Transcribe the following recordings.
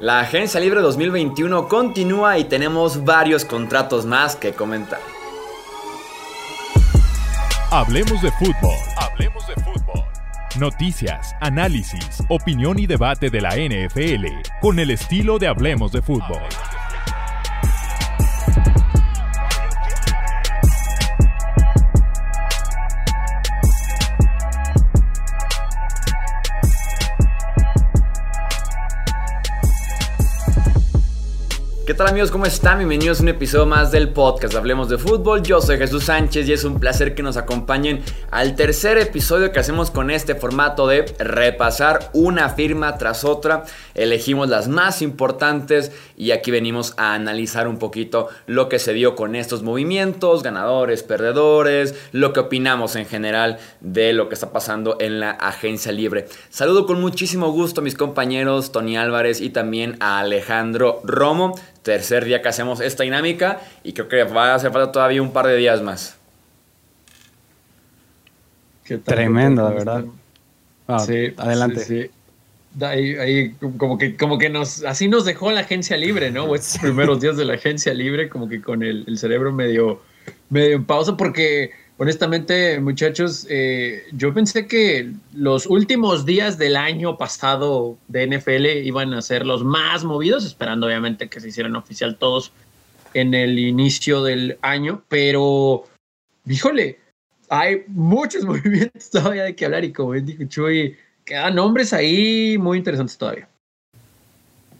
La Agencia Libre 2021 continúa y tenemos varios contratos más que comentar. Hablemos de fútbol. Hablemos de fútbol. Noticias, análisis, opinión y debate de la NFL con el estilo de Hablemos de fútbol. Tal amigos? ¿Cómo están? Bienvenidos a un episodio más del podcast Hablemos de Fútbol. Yo soy Jesús Sánchez y es un placer que nos acompañen al tercer episodio que hacemos con este formato de repasar una firma tras otra. Elegimos las más importantes y aquí venimos a analizar un poquito lo que se dio con estos movimientos, ganadores, perdedores, lo que opinamos en general de lo que está pasando en la agencia libre. Saludo con muchísimo gusto a mis compañeros Tony Álvarez y también a Alejandro Romo tercer día que hacemos esta dinámica y creo que va a hacer falta todavía un par de días más. Tremendo, de verdad. sí, adelante. Sí, Ahí, como que, como que nos, así nos dejó la agencia libre, ¿no? estos primeros días de la agencia libre, como que con el, el cerebro medio, medio en pausa, porque Honestamente, muchachos, eh, yo pensé que los últimos días del año pasado de NFL iban a ser los más movidos, esperando obviamente que se hicieran oficial todos en el inicio del año, pero, híjole, hay muchos movimientos todavía de que hablar y como dijo Chuy, quedan nombres ahí muy interesantes todavía.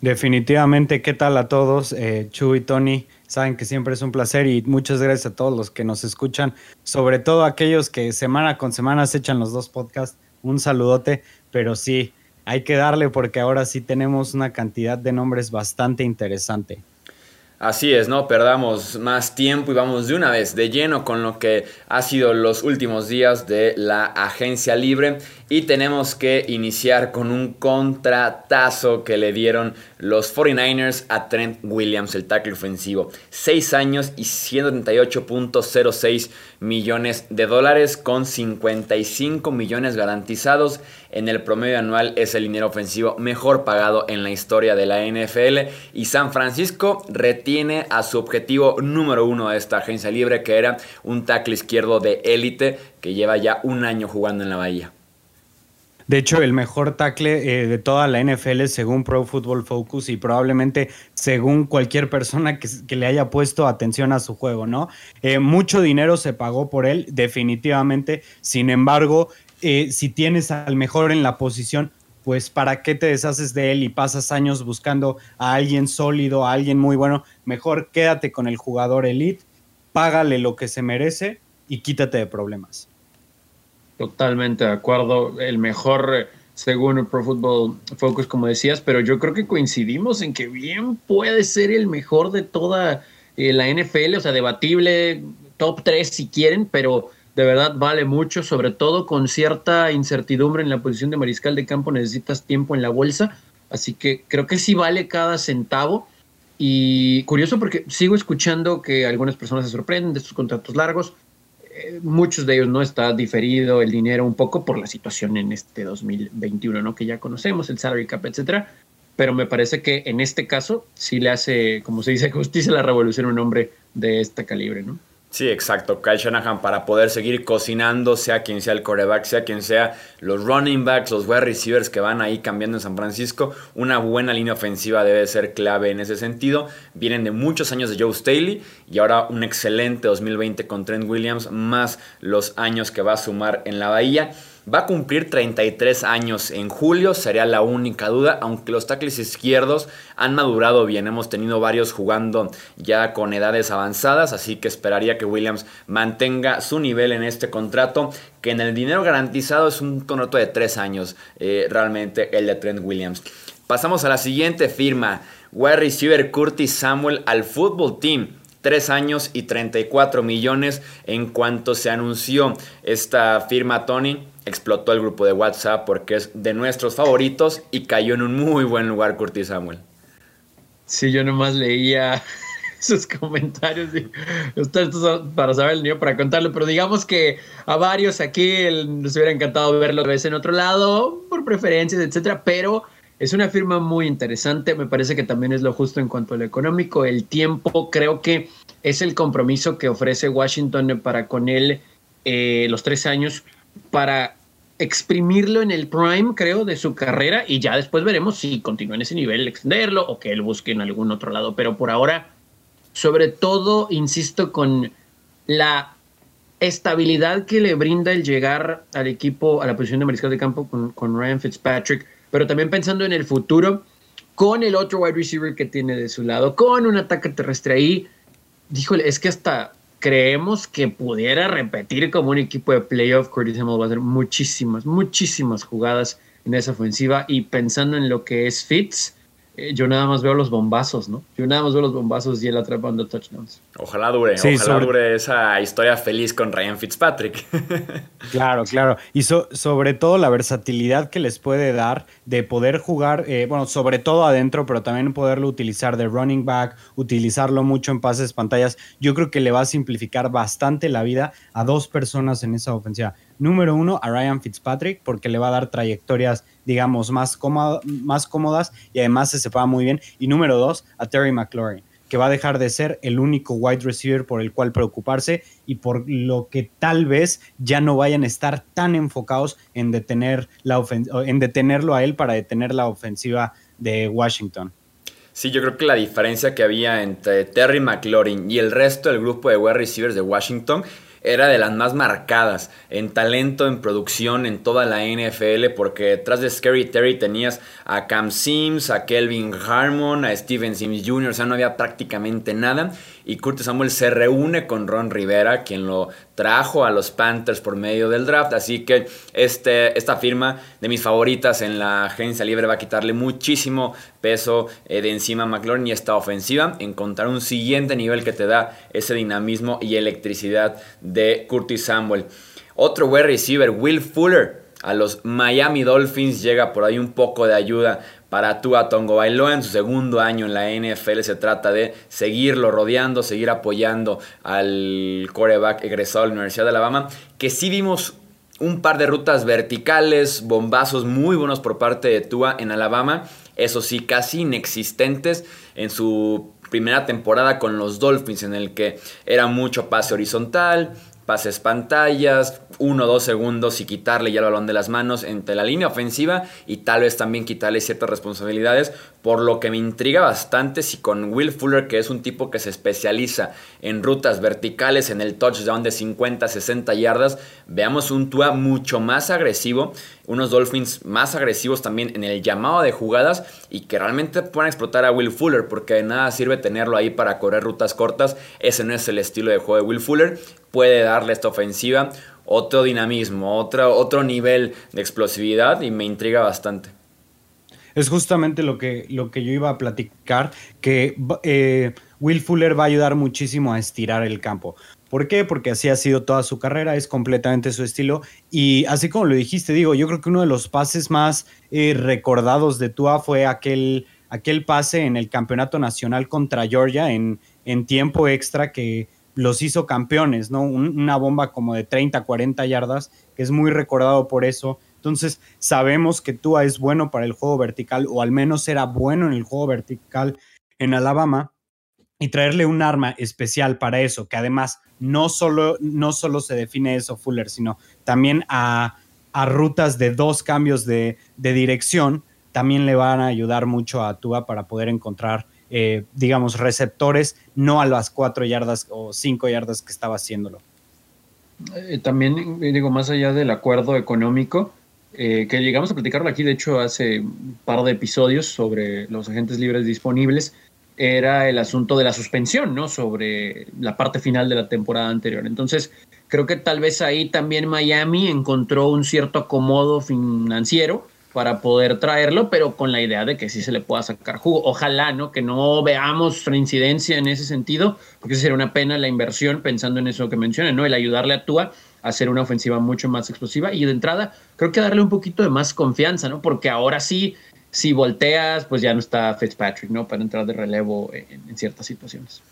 Definitivamente, ¿qué tal a todos? Eh, Chuy, Tony, Saben que siempre es un placer y muchas gracias a todos los que nos escuchan, sobre todo aquellos que semana con semana se echan los dos podcasts. Un saludote, pero sí, hay que darle porque ahora sí tenemos una cantidad de nombres bastante interesante. Así es, no perdamos más tiempo y vamos de una vez de lleno con lo que ha sido los últimos días de la agencia libre y tenemos que iniciar con un contratazo que le dieron los 49ers a Trent Williams, el tackle ofensivo. 6 años y 138.06 millones de dólares con 55 millones garantizados. En el promedio anual es el dinero ofensivo mejor pagado en la historia de la NFL. Y San Francisco retiene a su objetivo número uno de esta agencia libre, que era un tackle izquierdo de élite que lleva ya un año jugando en la Bahía. De hecho, el mejor tackle eh, de toda la NFL según Pro Football Focus y probablemente según cualquier persona que, le haya puesto atención a su juego, ¿no? Eh, mucho dinero se pagó por él, definitivamente. Sin embargo, eh, si tienes al mejor en la posición, pues ¿para qué te deshaces de él y pasas años buscando a alguien sólido, a alguien muy bueno? Mejor quédate con el jugador elite, págale lo que se merece y quítate de problemas. Totalmente de acuerdo. El mejor, eh, según Pro Football Focus, como decías, pero yo creo que coincidimos en que bien puede ser el mejor de toda eh, la NFL, o sea, debatible, top 3 si quieren, pero de verdad vale mucho, sobre todo con cierta incertidumbre en la posición de mariscal de campo, necesitas tiempo en la bolsa, así que creo que sí vale cada centavo. Y curioso porque sigo escuchando que algunas personas se sorprenden de estos contratos largos muchos de ellos no está diferido el dinero un poco por la situación en este 2021, ¿no? Que ya conocemos, el salary cap, etcétera. Pero me parece que en este caso sí le hace, como se dice, justicia a la revolución un hombre de este calibre, ¿no? Sí, exacto. Kyle Shanahan para poder seguir cocinando, sea quien sea el coreback, sea quien sea los running backs, los wide receivers que van ahí cambiando en San Francisco. Una buena línea ofensiva debe ser clave en ese sentido. Vienen de muchos años de Joe Staley y ahora un excelente 2020 con Trent Williams, más los años que va a sumar en la Bahía. Va a cumplir 33 años en julio, sería la única duda, aunque los tackles izquierdos han madurado bien, hemos tenido varios jugando ya con edades avanzadas, así que esperaría que Williams mantenga su nivel en este contrato, que en el dinero garantizado es un contrato de 3 años, eh, realmente el de Trent Williams. Pasamos a la siguiente firma, wide receiver Curtis Samuel al Football Team. 3 años y 34 millones en cuanto se anunció esta firma Tony explotó el grupo de WhatsApp porque es de nuestros favoritos y cayó en un muy buen lugar Curtis Samuel. Sí, yo nomás leía sus comentarios y para saber el niño para contarlo, pero digamos que a varios aquí nos hubiera encantado verlo vez en otro lado, por preferencias, etcétera, pero es una firma muy interesante, me parece que también es lo justo en cuanto a lo económico, el tiempo, creo que es el compromiso que ofrece Washington para con él eh, los tres años para exprimirlo en el prime, creo, de su carrera y ya después veremos si continúa en ese nivel, extenderlo o que él busque en algún otro lado. Pero por ahora, sobre todo, insisto, con la estabilidad que le brinda el llegar al equipo, a la posición de mariscal de campo con, con Ryan Fitzpatrick, pero también pensando en el futuro, con el otro wide receiver que tiene de su lado, con un ataque terrestre ahí, díjole, es que hasta creemos que pudiera repetir como un equipo de playoff. Curtis Samuel va a hacer muchísimas, muchísimas jugadas en esa ofensiva y pensando en lo que es Fitz, eh, yo nada más veo los bombazos, ¿no? Yo nada más veo los bombazos y él atrapando touchdowns. Ojalá dure, ojalá dure esa historia feliz con Ryan Fitzpatrick. claro, claro. Y sobre todo la versatilidad que les puede dar de poder jugar, eh, bueno, sobre todo adentro, pero también poderlo utilizar de running back, utilizarlo mucho en pases pantallas. Yo creo que le va a simplificar bastante la vida a dos personas en esa ofensiva. Número uno, a Ryan Fitzpatrick, porque le va a dar trayectorias, digamos, más, más cómodas y además se separa muy bien. Y número dos, a Terry McLaurin, que va a dejar de ser el único wide receiver por el cual preocuparse y por lo que tal vez ya no vayan a estar tan enfocados en, detener la en detenerlo a él para detener la ofensiva de Washington. Sí, yo creo que la diferencia que había entre Terry McLaurin y el resto del grupo de wide receivers de Washington era de las más marcadas en talento, en producción, en toda la NFL, porque detrás de Scary Terry tenías a Cam Sims, a Kelvin Harmon, a Steven Sims Jr., o sea, no había prácticamente nada y Curtis Samuel se reúne con Ron Rivera, quien lo trajo a los Panthers por medio del draft. Así que este, esta firma de mis favoritas en la agencia libre va a quitarle muchísimo peso eh, de encima a McLaurin y esta ofensiva. Encontrar un siguiente nivel que te da ese dinamismo y electricidad de Curtis Samuel. Otro wide receiver, Will Fuller. A los Miami Dolphins llega por ahí un poco de ayuda para Tua Tongo Bailoa. En su segundo año en la NFL se trata de seguirlo rodeando, seguir apoyando al coreback egresado de la Universidad de Alabama, que sí vimos un par de rutas verticales, bombazos muy buenos por parte de Tua en Alabama, eso sí, casi inexistentes en su primera temporada con los Dolphins, en el que era mucho pase horizontal, pases pantallas, uno o dos segundos y quitarle ya el balón de las manos entre la línea ofensiva y tal vez también quitarle ciertas responsabilidades, por lo que me intriga bastante si con Will Fuller, que es un tipo que se especializa en rutas verticales, en el touchdown de 50, 60 yardas, veamos un Tua mucho más agresivo, unos Dolphins más agresivos también en el llamado de jugadas y que realmente puedan explotar a Will Fuller, porque de nada sirve tenerlo ahí para correr rutas cortas, ese no es el estilo de juego de Will Fuller, puede darle esta ofensiva otro dinamismo, otro, otro nivel de explosividad y me intriga bastante. Es justamente lo que, lo que yo iba a platicar, que eh, Will Fuller va a ayudar muchísimo a estirar el campo. ¿Por qué? Porque así ha sido toda su carrera, es completamente su estilo. Y así como lo dijiste, digo, yo creo que uno de los pases más eh, recordados de Tua fue aquel, aquel pase en el campeonato nacional contra Georgia en, en tiempo extra que los hizo campeones, ¿no? una bomba como de 30, 40 yardas, que es muy recordado por eso. Entonces, sabemos que Tua es bueno para el juego vertical, o al menos era bueno en el juego vertical en Alabama, y traerle un arma especial para eso, que además no solo, no solo se define eso Fuller, sino también a, rutas de dos cambios de, de dirección, también le van a ayudar mucho a Tua para poder encontrar eh, digamos, receptores, no a las cuatro yardas o cinco yardas que estaba haciéndolo. Eh, también, digo, más allá del acuerdo económico, eh, que llegamos a platicarlo aquí, de hecho, hace un par de episodios sobre los agentes libres disponibles, era el asunto de la suspensión, ¿no? Sobre la parte final de la temporada anterior. Entonces, creo que tal vez ahí también Miami encontró un cierto acomodo financiero para poder traerlo, pero con la idea de que sí se le pueda sacar jugo. Ojalá, ¿no? Que no veamos reincidencia en ese sentido, porque sería una pena la inversión pensando en eso que mencioné, ¿no? El ayudarle a Tua hacer una ofensiva mucho más explosiva y de entrada creo que darle un poquito de más confianza, ¿no? Porque ahora sí, si volteas, pues ya no está Fitzpatrick, ¿no? Para entrar de relevo en, ciertas situaciones.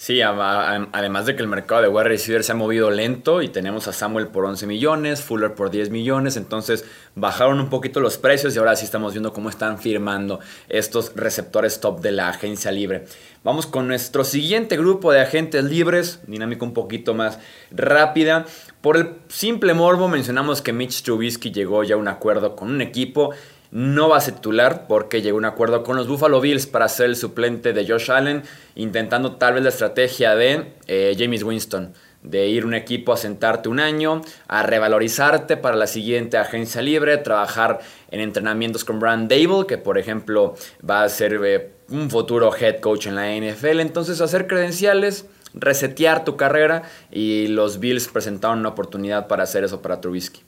Sí, además de que el mercado de wide receiver se ha movido lento y tenemos a Samuel por 11 millones, Fuller por 10 millones, entonces bajaron un poquito los precios y ahora sí estamos viendo cómo están firmando estos receptores top de la agencia libre. Vamos con nuestro siguiente grupo de agentes libres, dinámica un poquito más rápida. Por el simple morbo mencionamos que Mitch Trubisky llegó ya a un acuerdo con un equipo no va a ser titular porque llegó a un acuerdo con los Buffalo Bills para ser el suplente de Josh Allen, intentando tal vez la estrategia de eh, James Winston, de ir un equipo a sentarte un año, a revalorizarte para la siguiente agencia libre, trabajar en entrenamientos con Brand Dable, que por ejemplo va a ser eh, un futuro head coach en la NFL, entonces hacer credenciales resetear tu carrera y los Bills presentaron una oportunidad para hacer eso para Trubisky.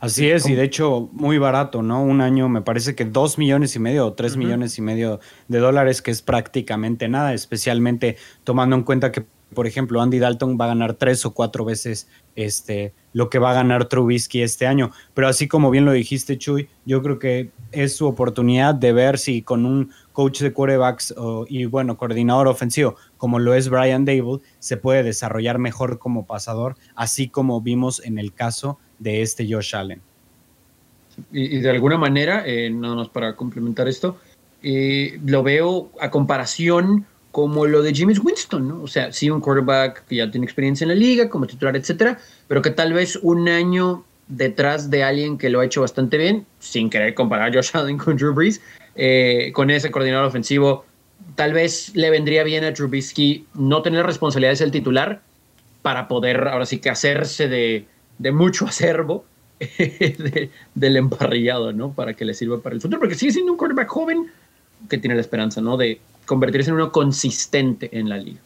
Así es, y de hecho muy barato, ¿no? Un año me parece que dos millones y medio o tres millones y medio de dólares, que es prácticamente nada, especialmente tomando en cuenta que, por ejemplo, Andy Dalton va a ganar tres o cuatro veces este, lo que va a ganar Trubisky este año. Pero así como bien lo dijiste, Chuy, yo creo que es su oportunidad de ver si con un coach de quarterbacks y, bueno, coordinador ofensivo, como lo es Brian Dable, se puede desarrollar mejor como pasador, así como vimos en el caso de este Josh Allen. Y, de alguna manera, eh, nada más para complementar esto, eh, lo veo a comparación como lo de James Winston, ¿no? O sea, sí, un quarterback que ya tiene experiencia en la liga, como titular, etcétera, pero que tal vez un año detrás de alguien que lo ha hecho bastante bien, sin querer comparar a Josh Allen con Drew Brees, eh, con ese coordinador ofensivo, tal vez le vendría bien a Trubisky no tener responsabilidades el titular para poder ahora sí que hacerse de, de mucho acervo del emparrillado, ¿no? Para que le sirva para el futuro, porque sigue siendo un quarterback joven que tiene la esperanza, ¿no? De convertirse en uno consistente en la liga.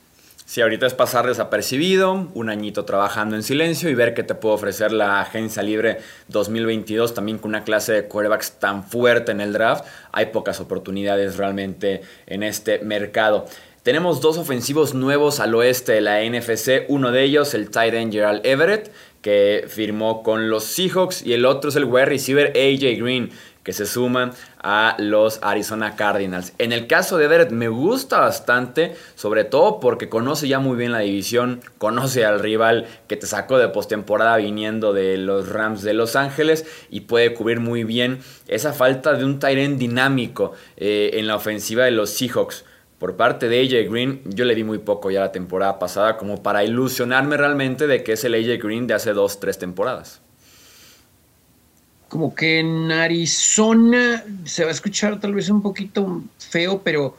Sí, ahorita es pasar desapercibido, un añito trabajando en silencio y ver qué te puede ofrecer la agencia libre 2022, también con una clase de quarterbacks tan fuerte en el draft. Hay pocas oportunidades realmente en este mercado. Tenemos dos ofensivos nuevos al oeste de la NFC, uno de ellos el tight end Gerald Everett, que firmó con los Seahawks, y el otro es el wide receiver AJ Green, que se suman a los Arizona Cardinals. En el caso de Everett me gusta bastante, sobre todo porque conoce ya muy bien la división, conoce al rival que te sacó de postemporada viniendo de los Rams de Los Ángeles y puede cubrir muy bien esa falta de un tight dinámico eh, en la ofensiva de los Seahawks por parte de AJ Green, yo le di muy poco ya la temporada pasada como para ilusionarme realmente de que es el AJ Green de hace dos, tres temporadas. Como que en Arizona se va a escuchar tal vez un poquito feo, pero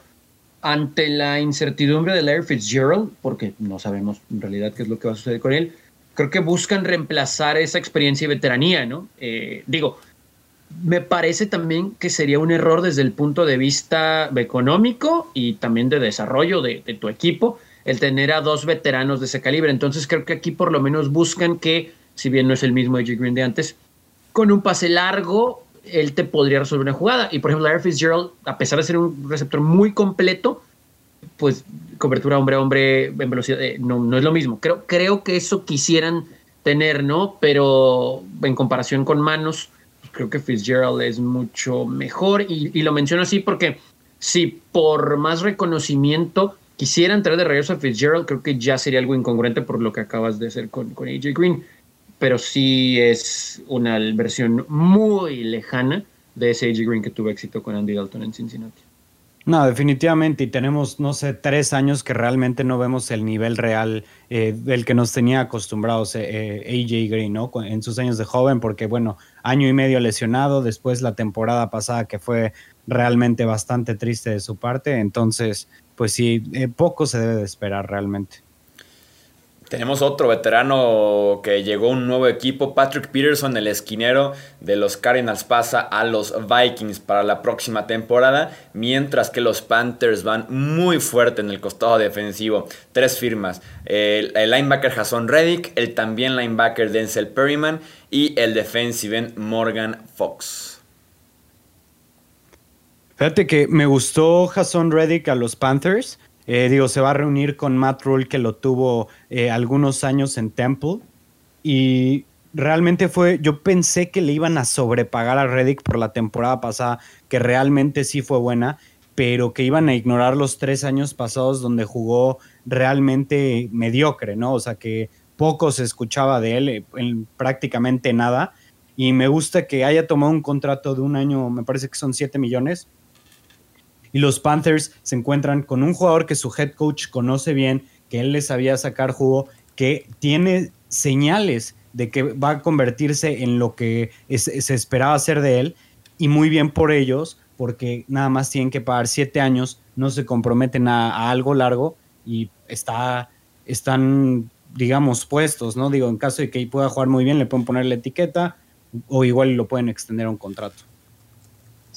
ante la incertidumbre de Larry Fitzgerald, porque no sabemos en realidad qué es lo que va a suceder con él, creo que buscan reemplazar esa experiencia y veteranía, ¿no? Eh, digo, me parece también que sería un error desde el punto de vista económico y también de desarrollo de, tu equipo el tener a dos veteranos de ese calibre. Entonces creo que aquí por lo menos buscan que, si bien no es el mismo AJ Green de antes, con un pase largo él te podría resolver una jugada. Y por ejemplo, Larry Fitzgerald, a pesar de ser un receptor muy completo, pues cobertura hombre a hombre en velocidad eh, no, no es lo mismo. Creo, creo que eso quisieran tener, ¿no? Pero en comparación con manos, creo que Fitzgerald es mucho mejor y, lo menciono así porque si por más reconocimiento quisieran traer de regreso a Fitzgerald, creo que ya sería algo incongruente por lo que acabas de hacer con, con AJ Green, pero sí es una versión muy lejana de ese AJ Green que tuvo éxito con Andy Dalton en Cincinnati. No, definitivamente, y tenemos, no sé, tres años que realmente no vemos el nivel real eh, del que nos tenía acostumbrados eh, eh AJ Green, ¿no? En sus años de joven, porque bueno, año y medio lesionado, después la temporada pasada que fue realmente bastante triste de su parte, entonces, pues sí, eh, poco se debe de esperar realmente. Tenemos otro veterano que llegó a un nuevo equipo, Patrick Peterson, el esquinero de los Cardinals, pasa a los Vikings para la próxima temporada, mientras que los Panthers van muy fuerte en el costado defensivo. Tres firmas, el, linebacker Jason Reddick, el también linebacker Denzel Perryman y el defensive end Morgan Fox. Fíjate que me gustó Jason Reddick a los Panthers eh, digo, se va a reunir con Matt Rule, que lo tuvo eh, algunos años en Temple. Y realmente fue, yo pensé que le iban a sobrepagar a Reddick por la temporada pasada, que realmente sí fue buena. pero que iban a ignorar los tres años pasados donde jugó realmente mediocre, ¿no? O sea, que poco se escuchaba de él, eh, en prácticamente nada. Y me gusta que haya tomado un contrato de un año, me parece que son 7 millones. Y los Panthers se encuentran con un jugador que su head coach conoce bien, que él les sabía sacar jugo, que tiene señales de que va a convertirse en lo que se esperaba hacer de él. Y muy bien por ellos, porque nada más tienen que pagar 7 años, no se comprometen a, algo largo y está, están digamos, puestos, ¿no? Digo, en caso de que pueda jugar muy bien, le pueden poner la etiqueta o igual lo pueden extender a un contrato.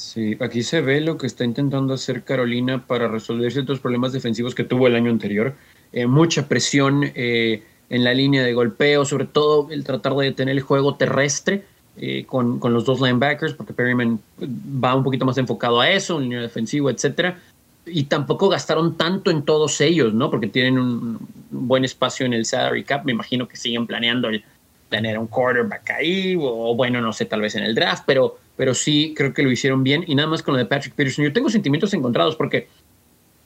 Sí, aquí se ve lo que está intentando hacer Carolina para resolver ciertos problemas defensivos que tuvo el año anterior. Eh, mucha presión eh, en la línea de golpeo, sobre todo el tratar de detener el juego terrestre eh, con, con, los dos linebackers, porque Perryman va un poquito más enfocado a eso, en línea defensiva, etcétera y tampoco gastaron tanto en todos ellos, ¿no? Porque tienen un, buen espacio en el salary cap. Me imagino que siguen planeando tener un quarterback ahí, o bueno, no sé, tal vez en el draft, pero, pero sí creo que lo hicieron bien. Y nada más con lo de Patrick Peterson. Yo tengo sentimientos encontrados porque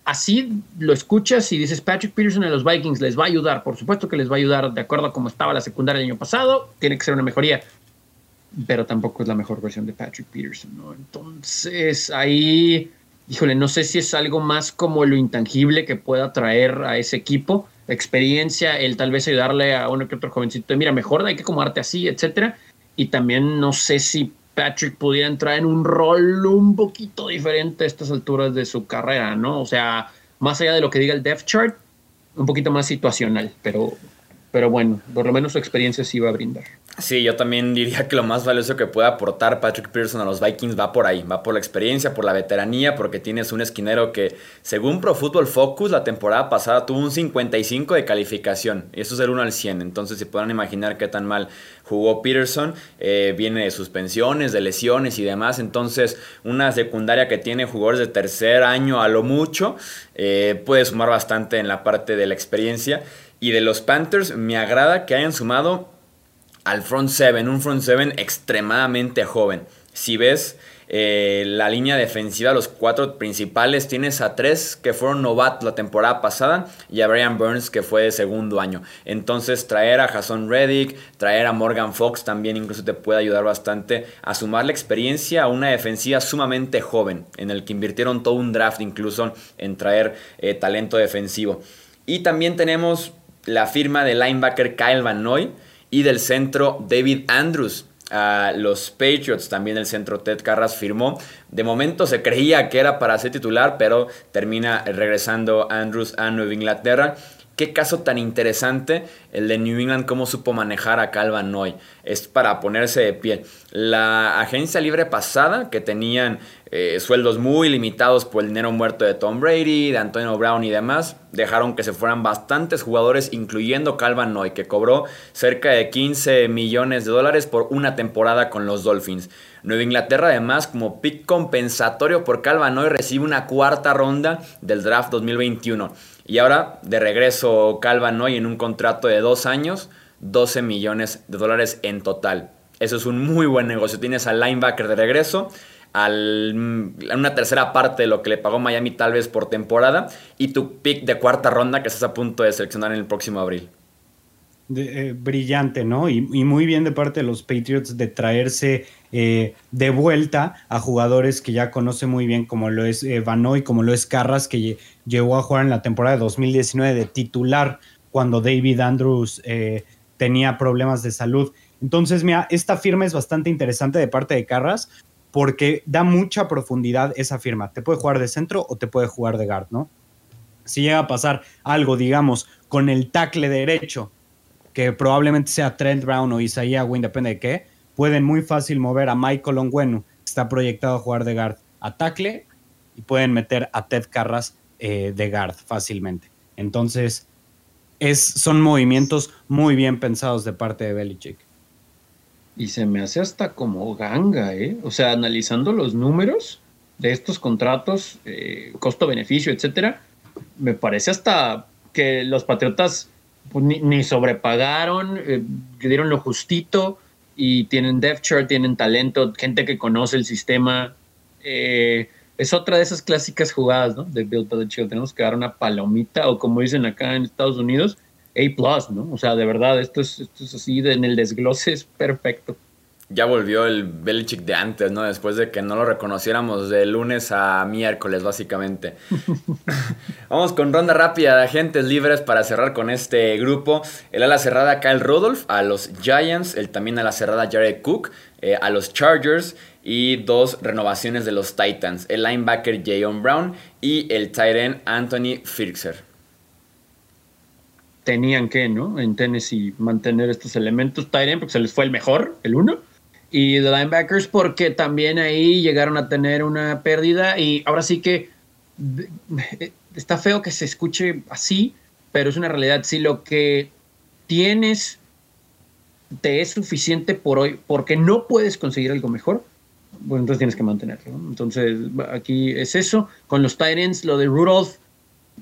así lo escuchas y dices Patrick Peterson a los Vikings les va a ayudar. Por supuesto que les va a ayudar de acuerdo a cómo estaba la secundaria el año pasado. Tiene que ser una mejoría. Pero tampoco es la mejor versión de Patrick Peterson, ¿no? Entonces ahí híjole, no sé si es algo más como lo intangible que pueda traer a ese equipo, experiencia, el tal vez ayudarle a uno que otro jovencito, mira, mejor hay que acomodarte así, etcétera. Y también no sé si Patrick pudiera entrar en un rol un poquito diferente a estas alturas de su carrera, ¿no? O sea, más allá de lo que diga el depth chart, un poquito más situacional, pero, pero bueno, por lo menos su experiencia sí va a brindar. Sí, yo también diría que lo más valioso que puede aportar Patrick Pearson a los Vikings va por ahí, va por la experiencia, por la veteranía, porque tienes un esquinero que, según Pro Football Focus, la temporada pasada tuvo un 55 de calificación, y eso es del 1 al 100, entonces si puedan imaginar qué tan mal jugó Peterson, eh, viene de suspensiones, de lesiones y demás, entonces una secundaria que tiene jugadores de tercer año a lo mucho, eh, puede sumar bastante en la parte de la experiencia. Y de los Panthers, me agrada que hayan sumado al front seven, un front seven extremadamente joven. Si ves eh, la línea defensiva, los cuatro principales, tienes a tres que fueron novatos la temporada pasada y a Brian Burns que fue de segundo año. Entonces traer a Jason Reddick, traer a Morgan Fox también incluso te puede ayudar bastante a sumar la experiencia a una defensiva sumamente joven, en el que invirtieron todo un draft incluso en traer eh, talento defensivo. Y también tenemos la firma de linebacker Kyle Van Noy y del centro David Andrews. A los Patriots también el centro Ted Carras firmó. De momento se creía que era para ser titular, pero termina regresando Andrews a Nueva Inglaterra. Qué caso tan interesante el de New England, cómo supo manejar a Calvin Noy. Es para ponerse de pie. La agencia libre pasada, que tenían eh, sueldos muy limitados por el dinero muerto de Tom Brady, de Antonio Brown y demás, dejaron que se fueran bastantes jugadores, incluyendo Calvin Noy, que cobró cerca de 15 millones de dólares por una temporada con los Dolphins. Nueva Inglaterra, además, como pick compensatorio por Calvin Noy, recibe una cuarta ronda del draft 2021. Y ahora de regreso Calvin Noy en un contrato de dos años, 12 millones de dólares en total. Eso es un muy buen negocio. Tienes al linebacker de regreso, al, una tercera parte de lo que le pagó Miami tal vez por temporada y tu pick de cuarta ronda que estás a punto de seleccionar en el próximo abril. Eh, brillante, ¿no? Y, muy bien de parte de los Patriots de traerse eh, de vuelta a jugadores que ya conoce muy bien, como lo es eh, Vanoy, como lo es Carras, que llegó a jugar en la temporada de 2019 de titular cuando David Andrews tenía problemas de salud. Entonces, mira, esta firma es bastante interesante de parte de Carras porque da mucha profundidad esa firma. Te puede jugar de centro o te puede jugar de guard, ¿no? Si llega a pasar algo, digamos, con el tackle derecho que probablemente sea Trent Brown o Isaiah Wynn, depende de qué, pueden muy fácil mover a Michael Onguenu, que está proyectado a jugar de guard, a tackle, y pueden meter a Ted Carras eh, de guard fácilmente. Entonces, es, son movimientos muy bien pensados de parte de Belichick. Y se me hace hasta como ganga, ¿eh? O sea, analizando los números de estos contratos, eh, costo-beneficio, etcétera, me parece hasta que los Patriotas pues, ni, sobrepagaron, eh, dieron lo justito y tienen depth chart, tienen talento, gente que conoce el sistema. Eh, es otra de esas clásicas jugadas, ¿no? De Bill Belichick. Tenemos que dar una palomita, o como dicen acá en Estados Unidos, A+, ¿no? O sea, de verdad, esto es, esto es así, en el desglose es perfecto ya volvió el Belichick de antes, ¿no? Después de que no lo reconociéramos de lunes a miércoles, básicamente. Vamos con ronda rápida de agentes libres para cerrar con este grupo. El ala cerrada Kyle Rudolph a los Giants, el también ala cerrada Jared Cook eh, a los Chargers y dos renovaciones de los Titans, el linebacker Jayon Brown y el tight end Anthony Firkser tenían que, ¿no? En Tennessee mantener estos elementos. Tyrion, porque se les fue el mejor, el uno y de linebackers porque también ahí llegaron a tener una pérdida y ahora sí que está feo que se escuche así, pero es una realidad. Si lo que tienes te es suficiente por hoy porque no puedes conseguir algo mejor, bueno, entonces tienes que mantenerlo. Entonces aquí es eso. Con los Titans, lo de Rudolph,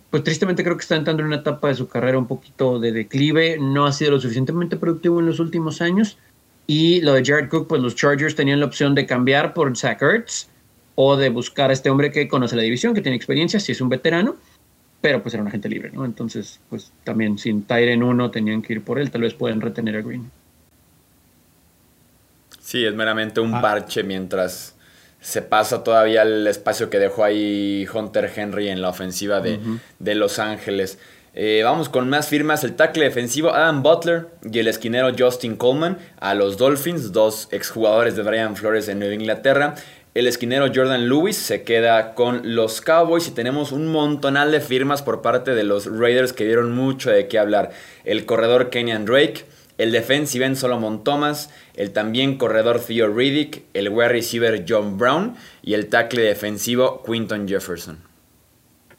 pues tristemente creo que está entrando en una etapa de su carrera un poquito de declive. No ha sido lo suficientemente productivo en los últimos años. Y lo de Jared Cook, pues los Chargers tenían la opción de cambiar por Zach Ertz o de buscar a este hombre que conoce la división, que tiene experiencia, si es un veterano, pero pues era un agente libre, ¿no? Entonces, pues también sin Tyren 1 tenían que ir por él, tal vez pueden retener a Green. Sí, es meramente un ah. parche mientras se pasa todavía el espacio que dejó ahí Hunter Henry en la ofensiva de, de Los Ángeles. Eh, vamos con más firmas. El tackle defensivo Adam Butler y el esquinero Justin Coleman a los Dolphins, dos exjugadores de Brian Flores en Nueva Inglaterra. El esquinero Jordan Lewis se queda con los Cowboys y tenemos un montonal de firmas por parte de los Raiders que dieron mucho de qué hablar. El corredor Kenyan Drake, el defensive end Solomon Thomas, el también corredor Theo Riddick, el wide receiver John Brown y el tackle defensivo Quinton Jefferson.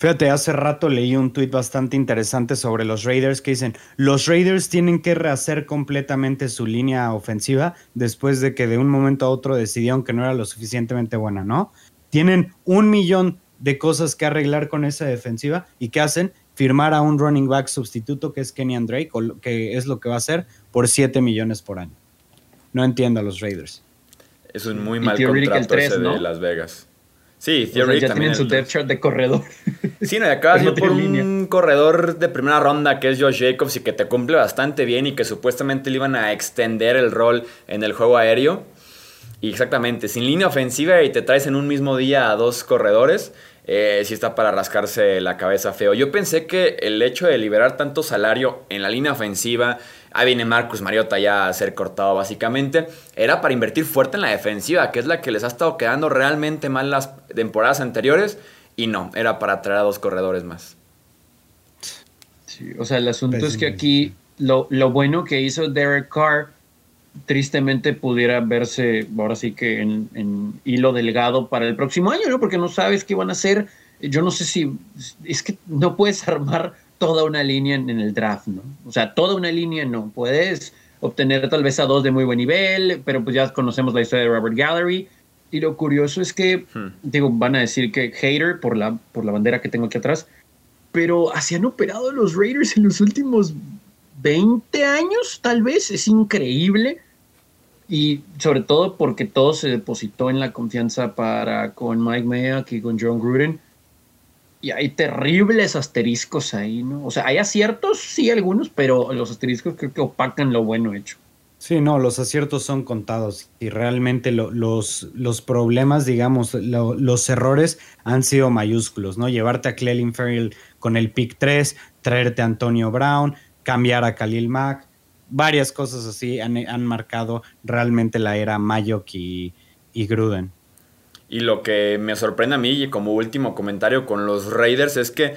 Fíjate, hace rato leí un tuit bastante interesante sobre los Raiders que dicen, los Raiders tienen que rehacer completamente su línea ofensiva después de que de un momento a otro decidieron que no era lo suficientemente buena, ¿no? Tienen un millón de cosas que arreglar con esa defensiva y ¿qué hacen? Firmar a un running back sustituto que es Kenyan Drake, o que es lo que va a hacer, por 7 millones por año. No entiendo a los Raiders. Es un muy mal contrato ese de Las Vegas. Sí, Theory ya tienen su depth chart de corredor. Sí, no, y acabas de por un corredor de primera ronda que es Josh Jacobs y que te cumple bastante bien y que supuestamente le iban a extender el rol en el juego aéreo. Y exactamente, sin línea ofensiva y te traes en un mismo día a dos corredores, eh, sí está para rascarse la cabeza feo. Yo pensé que el hecho de liberar tanto salario en la línea ofensiva, ahí viene Marcus Mariota ya a ser cortado básicamente, era para invertir fuerte en la defensiva, que es la que les ha estado quedando realmente mal las temporadas anteriores, y no, era para traer a dos corredores más. Sí, o sea, el asunto es que aquí lo, lo bueno que hizo Derek Carr tristemente pudiera verse ahora sí que en, hilo delgado para el próximo año, ¿no? Porque no sabes qué van a hacer. Yo no sé si es que no puedes armar toda una línea en, el draft, ¿no? O sea, toda una línea no. Puedes obtener tal vez a dos de muy buen nivel, pero pues ya conocemos la historia de Robert Gallery. Y lo curioso es que, hmm. digo, van a decir que hater por la, por la bandera que tengo aquí atrás, pero así han operado los Raiders en los últimos 20 años, tal vez. Es increíble y sobre todo porque todo se depositó en la confianza para con Mike Mayock y con John Gruden. Y hay terribles asteriscos ahí, ¿no? O sea, hay aciertos, sí, algunos, pero los asteriscos creo que opacan lo bueno hecho. Sí, no, los aciertos son contados y realmente los, los problemas, digamos, los errores han sido mayúsculos, ¿no? Llevarte a Clelin Ferrell con el pick 3, traerte a Antonio Brown, cambiar a Khalil Mack, varias cosas así han, marcado realmente la era Mayock y, Gruden. Y lo que me sorprende a mí, y como último comentario con los Raiders, es que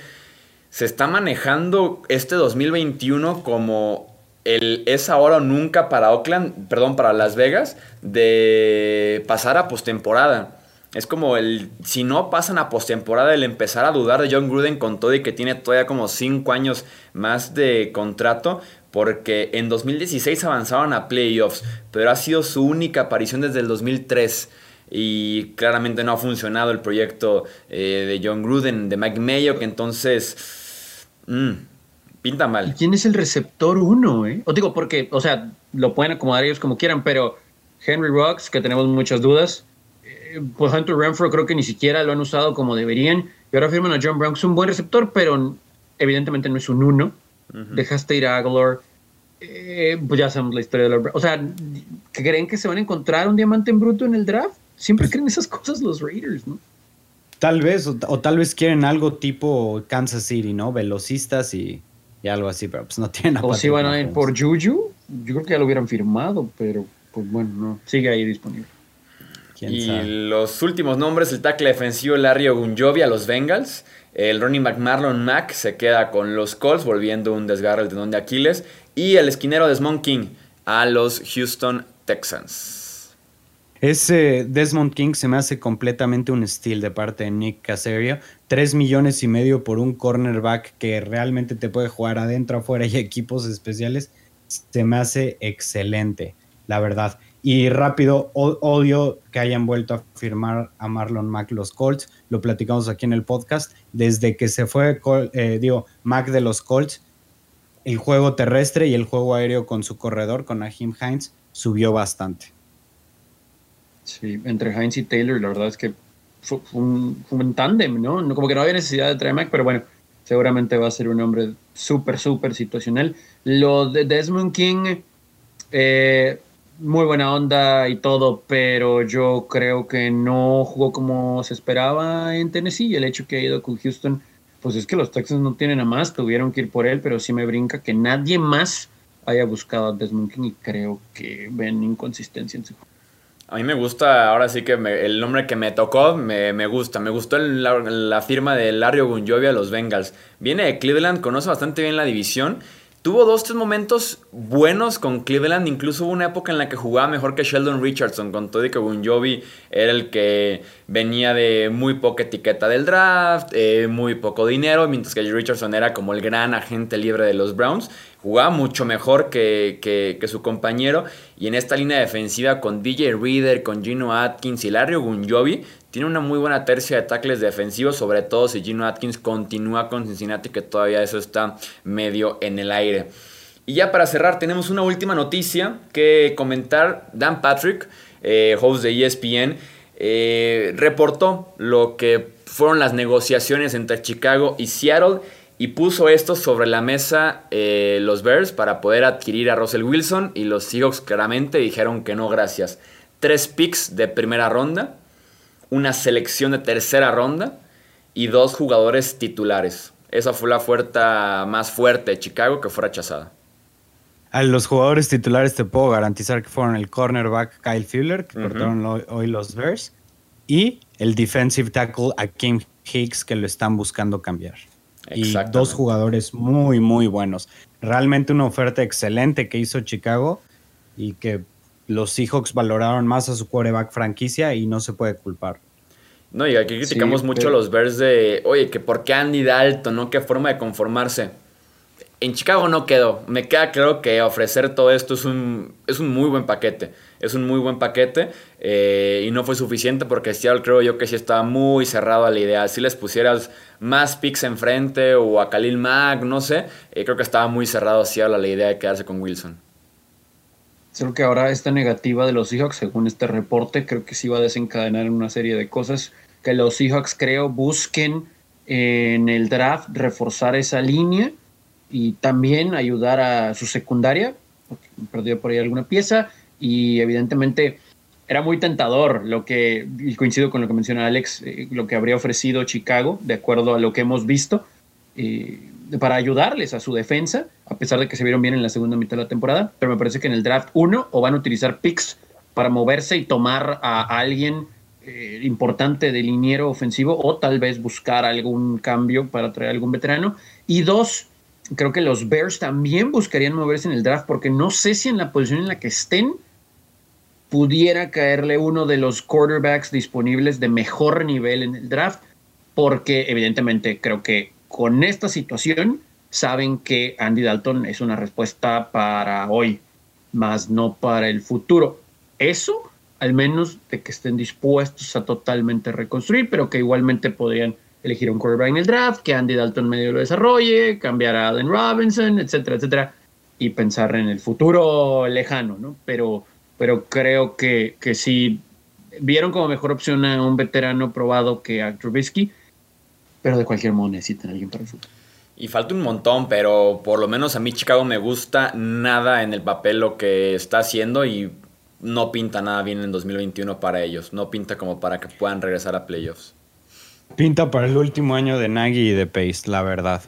se está manejando este 2021 como el es ahora o nunca para Oakland, perdón, para Las Vegas, de pasar a postemporada. Es como el, si no pasan a postemporada, el empezar a dudar de John Gruden con todo y que tiene todavía como 5 años más de contrato, porque en 2016 avanzaron a playoffs, pero ha sido su única aparición desde el 2003 y claramente no ha funcionado el proyecto eh, de John Gruden, de Mike Mayo, que entonces mm, pinta mal. ¿Quién es el receptor uno? Eh? O digo, porque, o sea, lo pueden acomodar ellos como quieran, pero Henry Rocks, que tenemos muchas dudas, eh, pues Hunter Renfro creo que ni siquiera lo han usado como deberían. Y ahora firman a John Brown, que es un buen receptor, pero evidentemente no es un uno. Dejaste ir a Aguilar. Eh, pues ya sabemos la historia de los O sea, ¿creen que se van a encontrar un diamante en bruto en el draft? Siempre creen esas cosas los Raiders, ¿no? Tal vez, o, tal vez quieren algo tipo Kansas City, ¿no? Velocistas y, algo así, pero pues no tienen O si van a ir por Juju, yo creo que ya lo hubieran firmado, pero pues bueno, no, sigue ahí disponible. Y los últimos nombres, el tackle defensivo Larry Ogunjobi a los Bengals. El running back Marlon Mack se queda con los Colts, volviendo un desgarre el tendón de Aquiles. Y el esquinero Desmond King a los Houston Texans. Ese Desmond King se me hace completamente un steal de parte de Nick Casario. Tres millones y medio por un cornerback que realmente te puede jugar adentro, afuera y equipos especiales. Se me hace excelente, la verdad. Y rápido, odio que hayan vuelto a firmar a Marlon Mack los Colts. Lo platicamos aquí en el podcast. Desde que se fue, eh, digo, Mack de los Colts, el juego terrestre y el juego aéreo con su corredor, con Ahim Hines, subió bastante. Sí, entre Hines y Taylor, la verdad es que fue, un, un tándem, ¿no? Como que no había necesidad de traer Mack, pero bueno, seguramente va a ser un hombre súper, súper situacional. Lo de Desmond King, eh, muy buena onda y todo, pero yo creo que no jugó como se esperaba en Tennessee. Y el hecho que ha ido con Houston, pues es que los Texans no tienen a más, tuvieron que ir por él, pero sí me brinca que nadie más haya buscado a Desmond King y creo que ven inconsistencia en su juego. A mí me gusta, ahora sí que el nombre que me tocó me, gusta. Me gustó la, firma de Larry Ogunjobi a los Bengals. Viene de Cleveland, conoce bastante bien la división Tuvo dos, tres momentos buenos con Cleveland. Incluso hubo una época en la que jugaba mejor que Sheldon Richardson, con todo y que era el que venía de muy poca etiqueta del draft, eh, muy poco dinero, mientras que Richardson era como el gran agente libre de los Browns. Jugaba mucho mejor que, que, su compañero. Y en esta línea defensiva con DJ Reader, con Gino Atkins y Larry Bunjovi, tiene una muy buena tercia de tackles defensivos, sobre todo si Gino Atkins continúa con Cincinnati, que todavía eso está medio en el aire. Y ya para cerrar, tenemos una última noticia que comentar. Dan Patrick, eh, host de ESPN, eh, reportó lo que fueron las negociaciones entre Chicago y Seattle y puso esto sobre la mesa eh, los Bears para poder adquirir a Russell Wilson y los Seahawks claramente dijeron que no gracias. Tres picks de primera ronda, una selección de tercera ronda y dos jugadores titulares. Esa fue la oferta más fuerte de Chicago que fue rechazada. A los jugadores titulares te puedo garantizar que fueron el cornerback Kyle Fuller, que cortaron hoy los Bears, y el defensive tackle Akeem Hicks, que lo están buscando cambiar. Y dos jugadores muy, muy buenos. Realmente una oferta excelente que hizo Chicago y que los Seahawks valoraron más a su quarterback franquicia y no se puede culpar. No, y aquí criticamos mucho a los Bears de, oye, que por qué Andy Dalton, ¿no? Qué forma de conformarse. En Chicago no quedó. Me queda claro que ofrecer todo esto es un, es un muy buen paquete. Es un muy buen paquete eh, y no fue suficiente porque Seattle creo yo que sí estaba muy cerrado a la idea. Si les pusieras más picks enfrente o a Khalil Mack, no sé, eh, creo que estaba muy cerrado Seattle a la idea de quedarse con Wilson. Creo que ahora esta negativa de los Seahawks, según este reporte, creo que sí va a desencadenar en una serie de cosas que los Seahawks creo busquen en el draft reforzar esa línea y también ayudar a su secundaria, porque perdió por ahí alguna pieza y evidentemente era muy tentador lo que, y coincido con lo que menciona Alex, eh, lo que habría ofrecido Chicago, de acuerdo a lo que hemos visto. Eh, para ayudarles a su defensa, a pesar de que se vieron bien en la segunda mitad de la temporada, pero me parece que en el draft uno o van a utilizar picks para moverse y tomar a alguien eh, importante de liniero ofensivo o tal vez buscar algún cambio para traer algún veterano. Y dos, creo que los Bears también buscarían moverse en el draft porque no sé si en la posición en la que estén pudiera caerle uno de los quarterbacks disponibles de mejor nivel en el draft, porque evidentemente creo que con esta situación saben que Andy Dalton es una respuesta para hoy, más no para el futuro. Eso, al menos de que estén dispuestos a totalmente reconstruir, pero que igualmente podrían elegir un quarterback en el draft, que Andy Dalton medio lo desarrolle, cambiar a Allen Robinson, etcétera, etcétera, y pensar en el futuro lejano, ¿no? Pero, pero creo que, que sí vieron como mejor opción a un veterano probado que a Trubisky, pero de cualquier modo necesitan a alguien para el fútbol. Y falta un montón, pero por lo menos a mí Chicago me gusta nada en el papel lo que está haciendo y no pinta nada bien en 2021 para ellos. No pinta como para que puedan regresar a playoffs. Pinta para el último año de Nagy y de Pace, la verdad.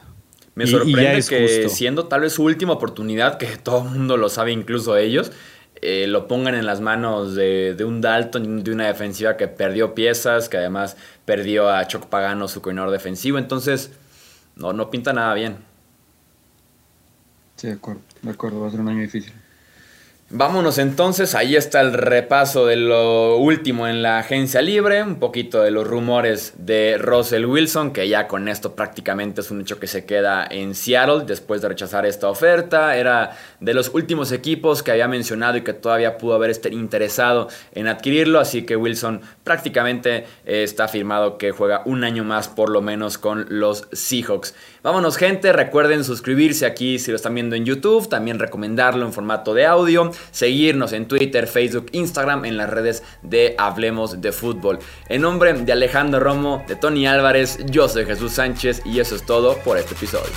Me sorprende que siendo tal vez su última oportunidad, que todo el mundo lo sabe, incluso ellos, eh, lo pongan en las manos de, un Dalton, de una defensiva que perdió piezas, que además perdió a Choc Pagano, su coordinador defensivo. Entonces, no, no pinta nada bien. Sí, de acuerdo, de acuerdo, va a ser un año difícil. Vámonos entonces, ahí está el repaso de lo último en la agencia libre, un poquito de los rumores de Russell Wilson, que ya con esto prácticamente es un hecho que se queda en Seattle después de rechazar esta oferta. Era de los últimos equipos que había mencionado y que todavía pudo haber este interesado en adquirirlo, así que Wilson prácticamente eh, está afirmado que juega un año más por lo menos con los Seahawks. Vámonos gente, recuerden suscribirse aquí si lo están viendo en YouTube, también recomendarlo en formato de audio, seguirnos en Twitter, Facebook, Instagram, en las redes de Hablemos de Fútbol. En nombre de Alejandro Romo, de Tony Álvarez, yo soy Jesús Sánchez y eso es todo por este episodio.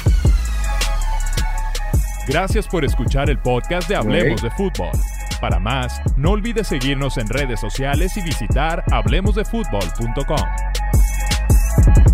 Gracias por escuchar el podcast de Hablemos de Fútbol. Para más, no olvides seguirnos en redes sociales y visitar hablemosdefutbol.com.